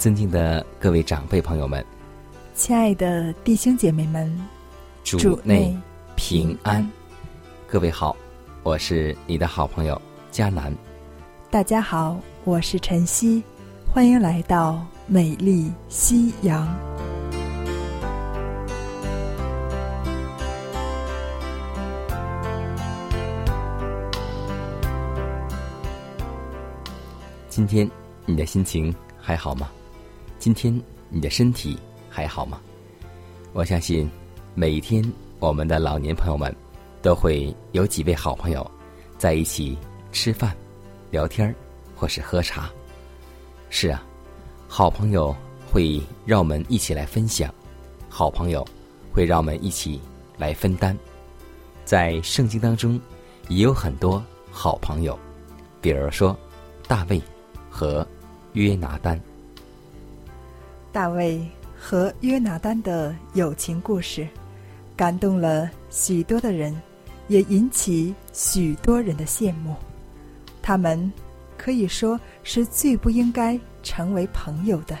尊敬的各位长辈朋友们，亲爱的弟兄姐妹们，主内平安。各位好，我是你的好朋友佳南。大家好，我是晨曦，欢迎来到美丽夕阳。今天你的心情还好吗？今天你的身体还好吗？我相信每一天我们的老年朋友们都会有几位好朋友在一起吃饭、聊天或是喝茶。是啊，好朋友会让我们一起来分享，好朋友会让我们一起来分担。在圣经当中也有很多好朋友，比如说大卫和约拿丹。大卫和约拿丹的友情故事，感动了许多的人，也引起许多人的羡慕。他们可以说是最不应该成为朋友的，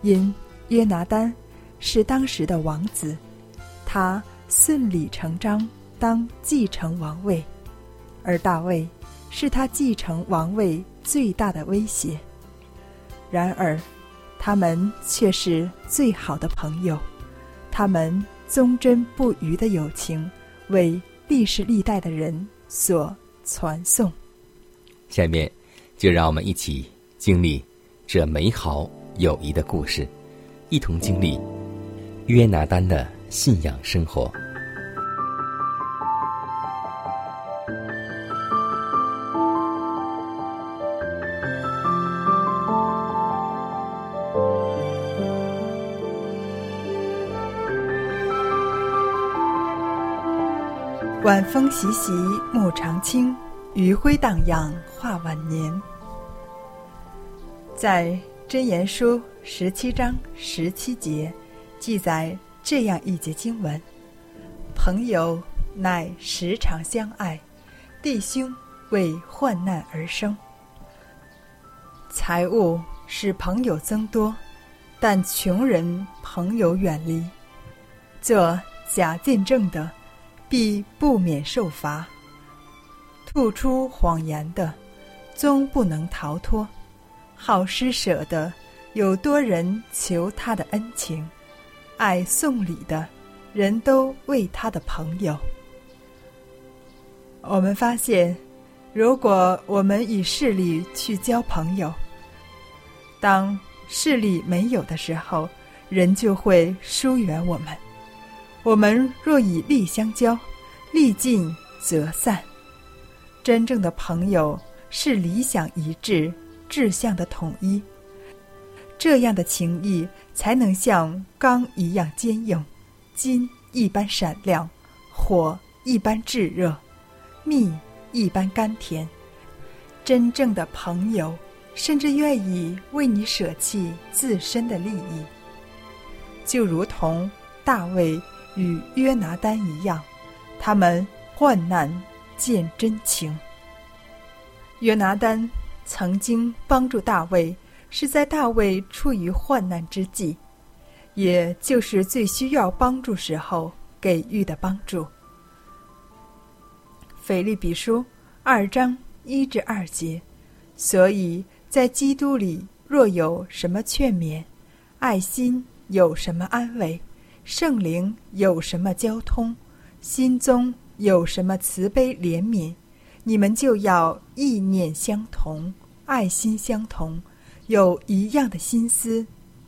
因约拿丹是当时的王子，他顺理成章当继承王位，而大卫是他继承王位最大的威胁。然而。他们却是最好的朋友，他们忠贞不渝的友情为历史历代的人所传颂。下面，就让我们一起经历这美好友谊的故事，一同经历约拿丹的信仰生活。风习习，木长青；余晖荡漾，画晚年。在真言书十七章十七节，记载这样一节经文：“朋友乃时常相爱，弟兄为患难而生。财物使朋友增多，但穷人朋友远离。做假见证的。”必不免受罚。吐出谎言的，终不能逃脱；好施舍的，有多人求他的恩情；爱送礼的，人都为他的朋友。我们发现，如果我们以势力去交朋友，当势力没有的时候，人就会疏远我们。我们若以利相交，利尽则散。真正的朋友是理想一致、志向的统一，这样的情谊才能像钢一样坚硬，金一般闪亮，火一般炙热，蜜一般甘甜。真正的朋友，甚至愿意为你舍弃自身的利益，就如同大卫。与约拿丹一样，他们患难见真情。约拿丹曾经帮助大卫，是在大卫处于患难之际，也就是最需要帮助时候，给予的帮助。腓利比书二章一至二节，所以在基督里若有什么劝勉，爱心有什么安慰，圣灵有什么交通，心中有什么慈悲怜悯，你们就要意念相同，爱心相同，有一样的心思，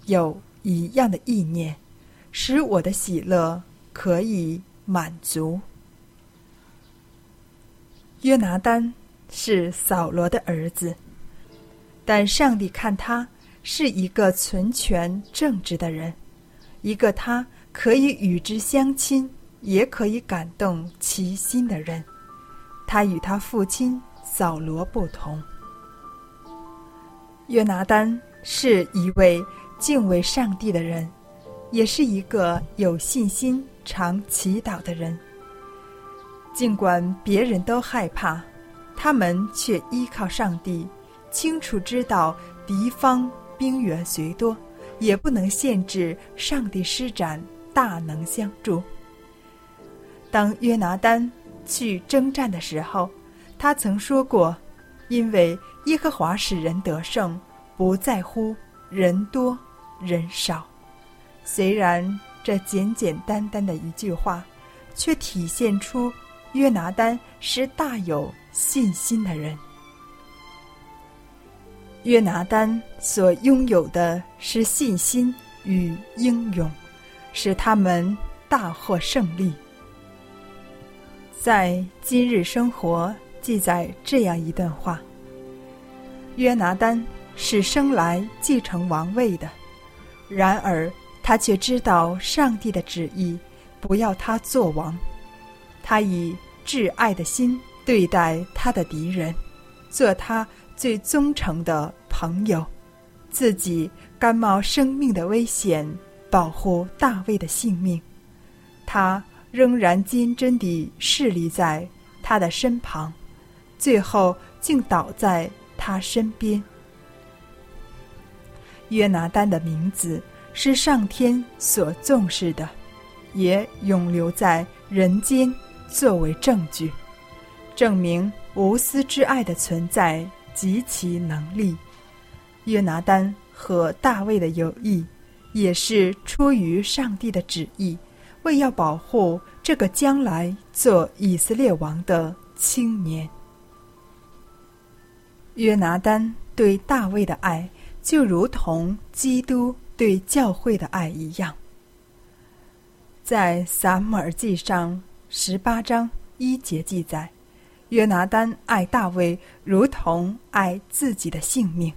有一样的意念，使我的喜乐可以满足。约拿丹是扫罗的儿子，但上帝看他是一个存全正直的人，一个他可以与之相亲，也可以感动其心的人。他与他父亲扫罗不同。约拿丹是一位敬畏上帝的人，也是一个有信心、常祈祷的人。尽管别人都害怕，他们却依靠上帝，清楚知道敌方兵员虽多，也不能限制上帝施展大能相助。当约拿丹去征战的时候，他曾说过：“因为耶和华使人得胜，不在乎人多人少。”虽然这简简单单的一句话，却体现出。约拿丹是大有信心的人。约拿丹所拥有的是信心与英勇，使他们大获胜利。在今日生活记载这样一段话：约拿丹是生来继承王位的，然而他却知道上帝的旨意，不要他做王。他以挚爱的心对待他的敌人，做他最忠诚的朋友，自己甘冒生命的危险保护大卫的性命。他仍然坚贞地侍立在他的身旁，最后竟倒在他身边。约拿丹的名字是上天所重视的，也永留在人间。作为证据，证明无私之爱的存在及其能力。约拿丹和大卫的友谊，也是出于上帝的旨意，为要保护这个将来做以色列王的青年。约拿丹对大卫的爱，就如同基督对教会的爱一样，在撒母耳记上。十八章一节记载，约拿丹爱大卫如同爱自己的性命。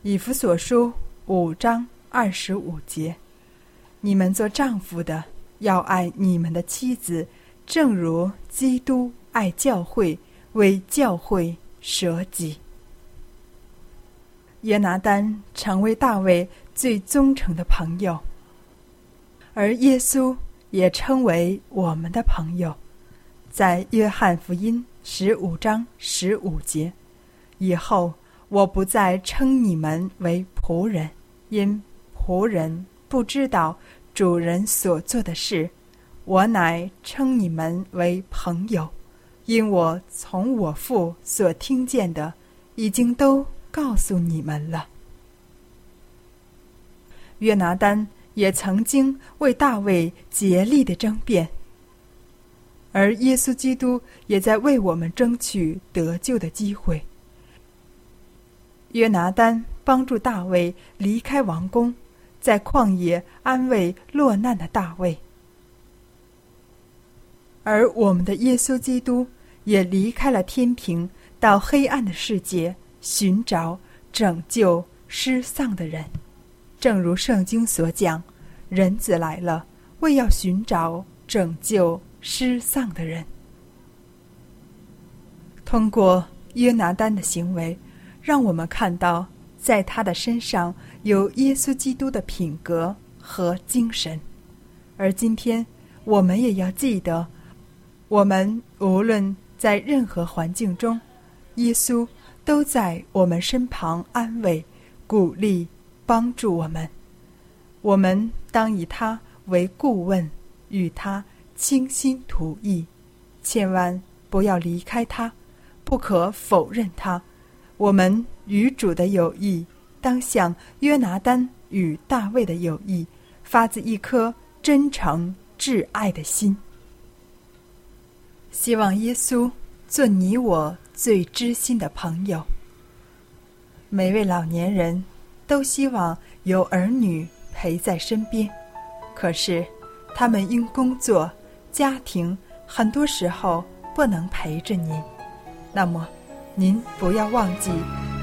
以弗所书五章二十五节，你们做丈夫的要爱你们的妻子，正如基督爱教会，为教会舍己。约拿丹成为大卫最忠诚的朋友，而耶稣。也称为我们的朋友，在约翰福音十五章十五节，以后我不再称你们为仆人，因仆人不知道主人所做的事；我乃称你们为朋友，因我从我父所听见的，已经都告诉你们了。约拿丹。也曾经为大卫竭力的争辩，而耶稣基督也在为我们争取得救的机会。约拿丹帮助大卫离开王宫，在旷野安慰落难的大卫，而我们的耶稣基督也离开了天庭，到黑暗的世界寻找拯救失丧的人。正如圣经所讲，人子来了，为要寻找拯救失丧的人。通过约拿丹的行为，让我们看到，在他的身上有耶稣基督的品格和精神。而今天，我们也要记得，我们无论在任何环境中，耶稣都在我们身旁安慰、鼓励。帮助我们，我们当以他为顾问，与他倾心吐意，千万不要离开他，不可否认他。我们与主的友谊，当像约拿丹与大卫的友谊，发自一颗真诚挚爱的心。希望耶稣做你我最知心的朋友。每位老年人都希望有儿女陪在身边，可是他们因工作、家庭，很多时候不能陪着您。那么，您不要忘记，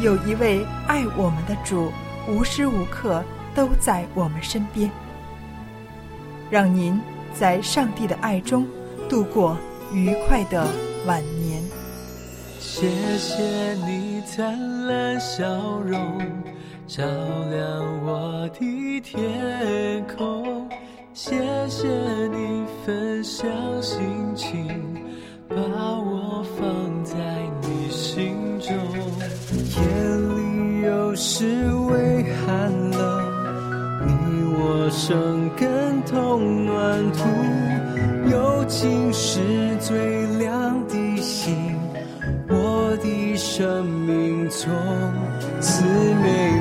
有一位爱我们的主，无时无刻都在我们身边，让您在上帝的爱中度过。愉快的晚年。谢谢你灿烂笑容，照亮我的天空。谢谢你分享心情，把寒冷，你我生根同暖土。友情是最亮的星，我的生命从此美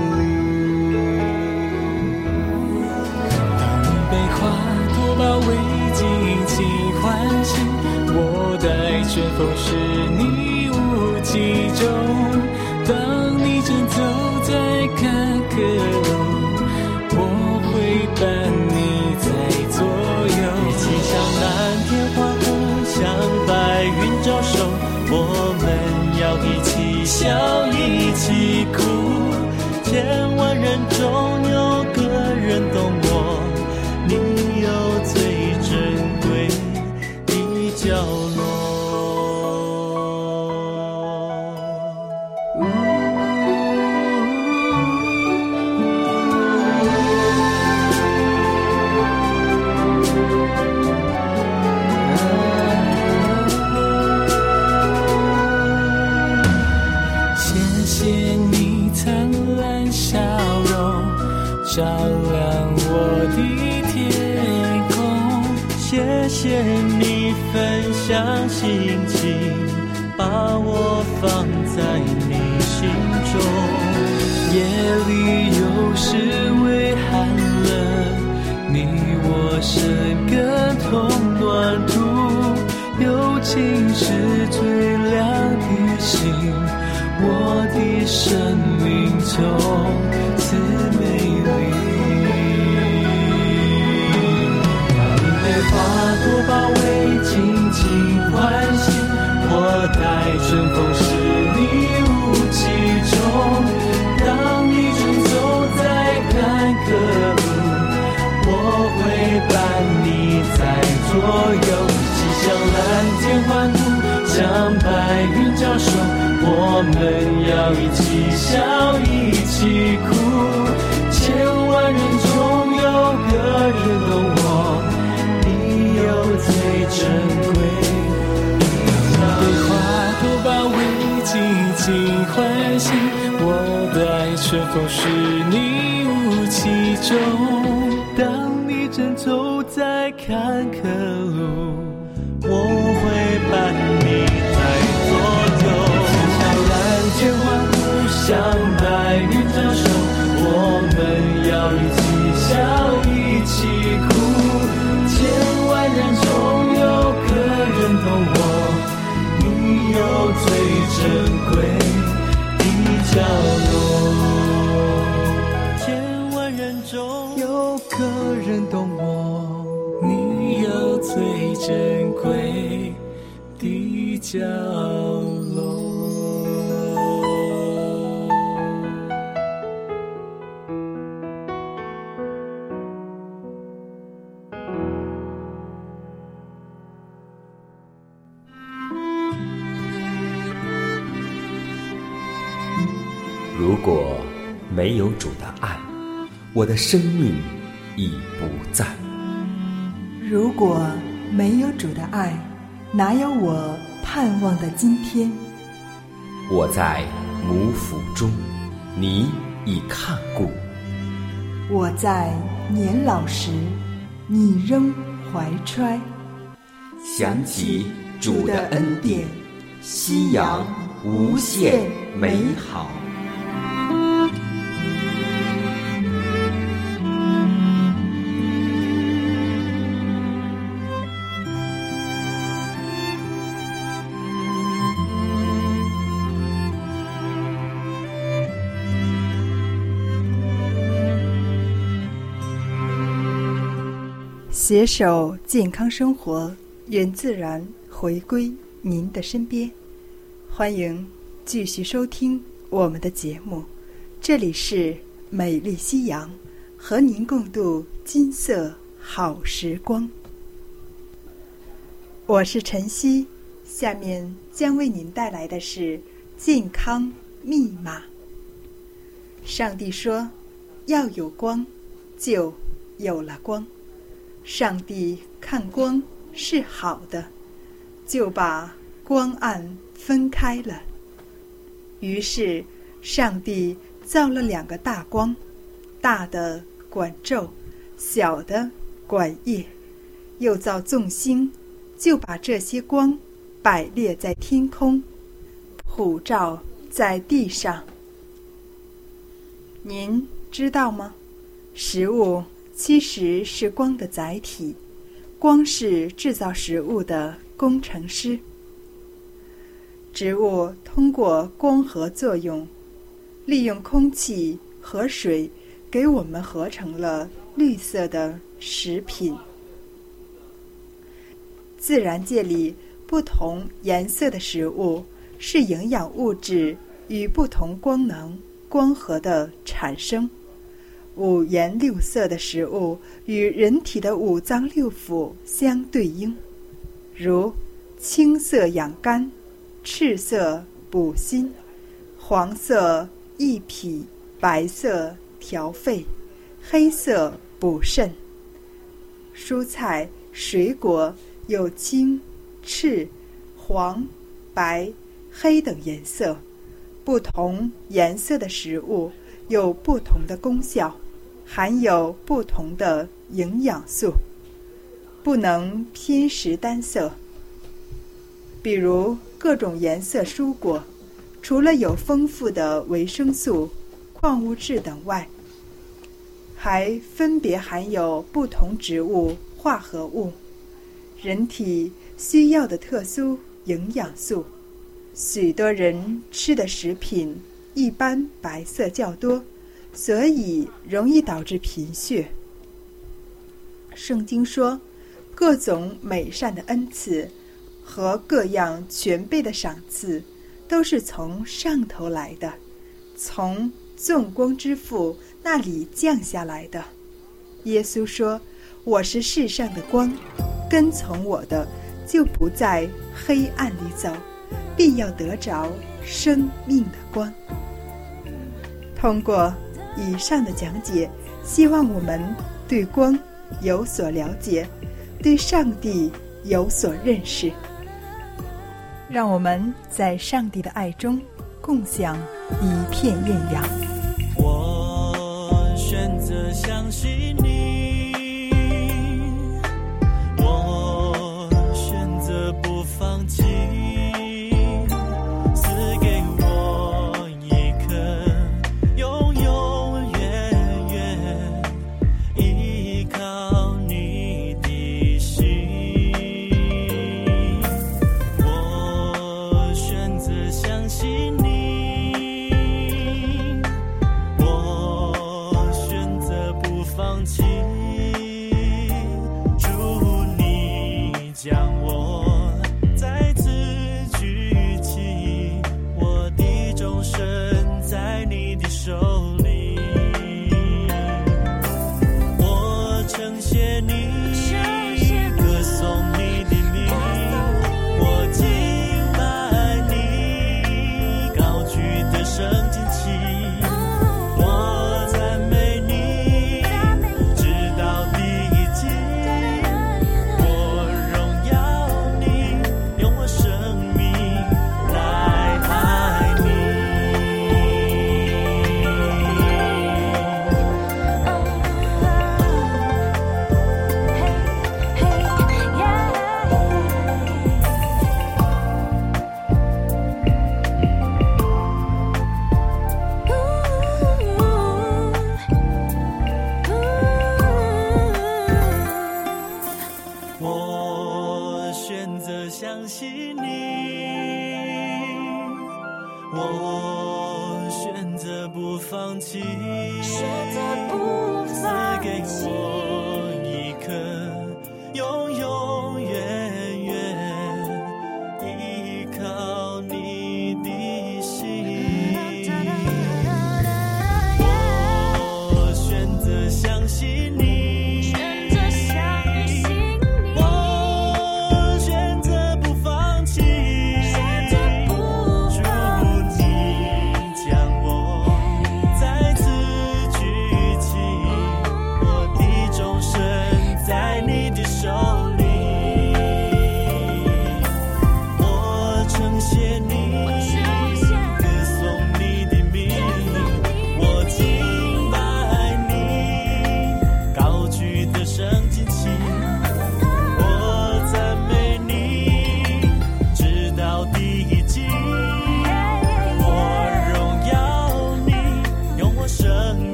夜里有时微寒冷，你我生根同暖土，友情是最亮的星，我的生命从此美丽。晚你被花朵包围，紧紧唤醒，我待春风。所有，像蓝天欢呼，像白云交手，我们要一起笑，一起哭，千万人中有个人懂我，你有最珍贵。被花朵包围，尽情欢喜，我的爱春风是你雾气中。当你正走在坎坷角落。如果没有主的爱，我的生命已不在；如果没有主的爱，哪有我盼望的今天？我在母腹中，你已看顾；我在年老时，你仍怀揣。想起主的恩典，夕阳无限美好。携手健康生活，愿自然回归您的身边。欢迎继续收听我们的节目，这里是美丽夕阳，和您共度金色好时光。我是晨曦，下面将为您带来的是健康密码。上帝说：“要有光，就有了光。”上帝看光是好的，就把光暗分开了。于是，上帝造了两个大光，大的管昼，小的管夜。又造众星，就把这些光摆列在天空，普照在地上。您知道吗？食物。其实是光的载体，光是制造食物的工程师。植物通过光合作用，利用空气和水，给我们合成了绿色的食品。自然界里不同颜色的食物，是营养物质与不同光能光合的产生。五颜六色的食物与人体的五脏六腑相对应，如青色养肝，赤色补心，黄色益脾，白色调肺，黑色补肾。蔬菜、水果有青、赤、黄、白、黑等颜色，不同颜色的食物有不同的功效。含有不同的营养素，不能偏食单色。比如各种颜色蔬果，除了有丰富的维生素、矿物质等外，还分别含有不同植物化合物、人体需要的特殊营养素。许多人吃的食品一般白色较多。所以容易导致贫血。圣经说，各种美善的恩赐和各样全备的赏赐，都是从上头来的，从纵光之父那里降下来的。耶稣说：“我是世上的光，跟从我的，就不在黑暗里走，必要得着生命的光。”通过。以上的讲解，希望我们对光有所了解，对上帝有所认识。让我们在上帝的爱中共享一片艳阳。我选择相信你，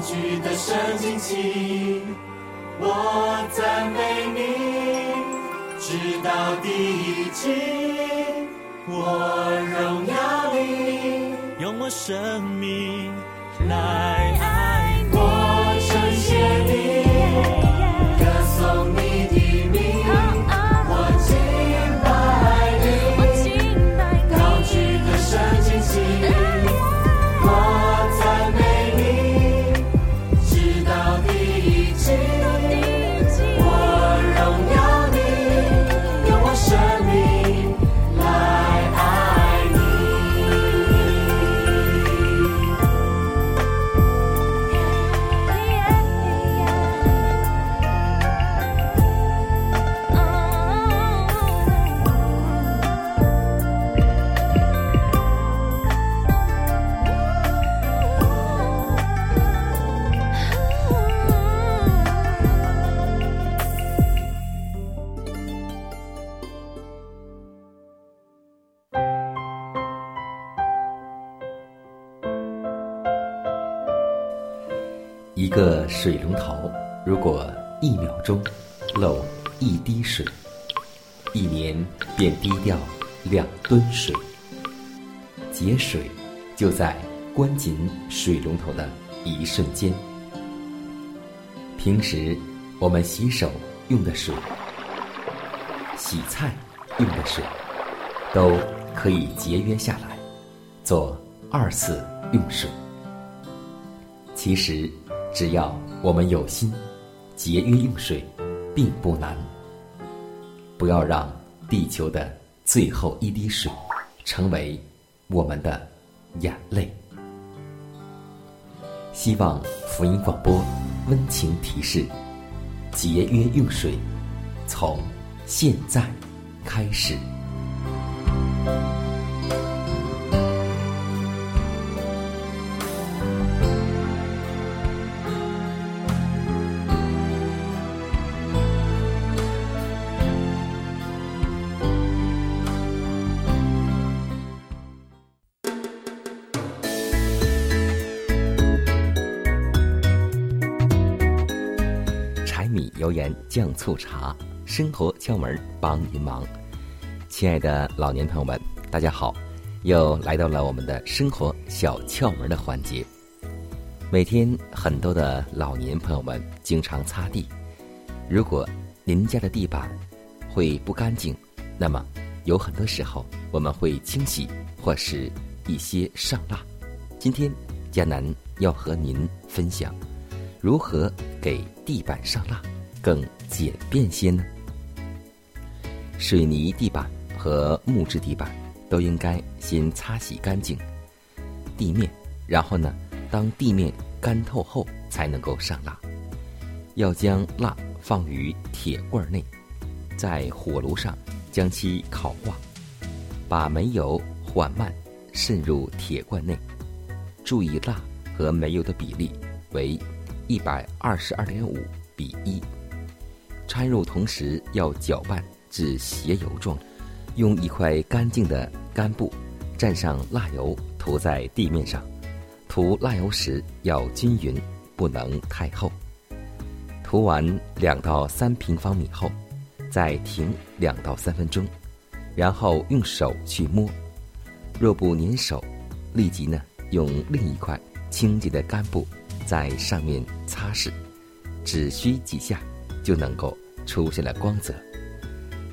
举的圣经起。我赞美你，直到地极。我荣耀你，用我生命来水龙头，如果一秒钟漏一滴水，一年便滴掉两吨水。节水就在关紧水龙头的一瞬间。平时我们洗手用的水、洗菜用的水，都可以节约下来，做二次用水。其实，只要我们有心，节约用水并不难。不要让地球的最后一滴水成为我们的眼泪。希望福音广播温情提示：节约用水，从现在开始。酱醋茶，生活窍门帮您忙。亲爱的老年朋友们，大家好，又来到了我们的生活小窍门的环节。每天很多的老年朋友们经常擦地，如果您家的地板会不干净，那么有很多时候我们会清洗或是一些上蜡。今天迦南要和您分享如何给地板上蜡更简便些呢？水泥地板和木质地板都应该先擦洗干净地面，然后呢，当地面干透后才能够上蜡。要将蜡放于铁罐内，在火炉上将其烤化，把煤油缓慢渗入铁罐内。注意蜡和煤油的比例为一百二十二点五比一，掺入同时要搅拌至鞋油状，用一块干净的干布蘸上蜡油涂在地面上。涂蜡油时要均匀，不能太厚。涂完两到三平方米后，再停两到三分钟，然后用手去摸。若不粘手，立即呢用另一块清洁的干布在上面擦拭，只需几下就能够出现了光泽。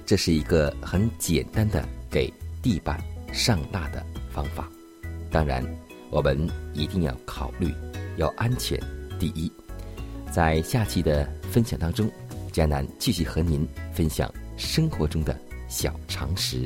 这是一个很简单的给地板上蜡的方法。当然，我们一定要考虑要安全第一。在下期的分享当中，佳楠继续和您分享生活中的小常识。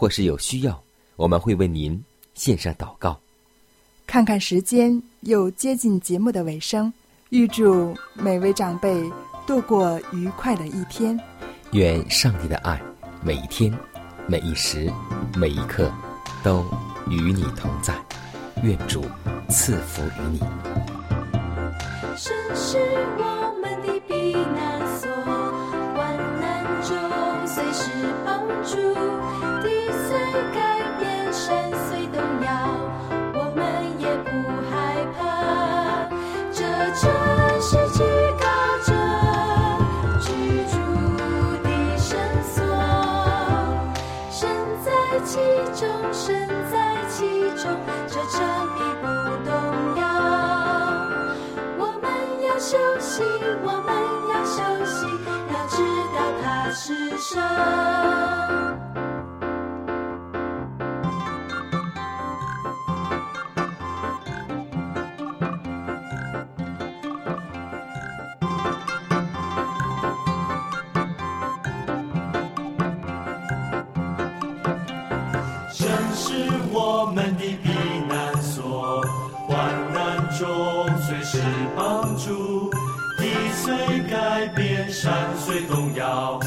或是有需要，我们会为您献上祷告。看看时间，又接近节目的尾声，预祝每位长辈度过愉快的一天。愿上帝的爱每一天、每一时、每一刻都与你同在。愿主赐福于你。神是我们的避难所，患难中随时帮助。神神是我们的避难所，患难中随时帮助，地随改变，山随动摇。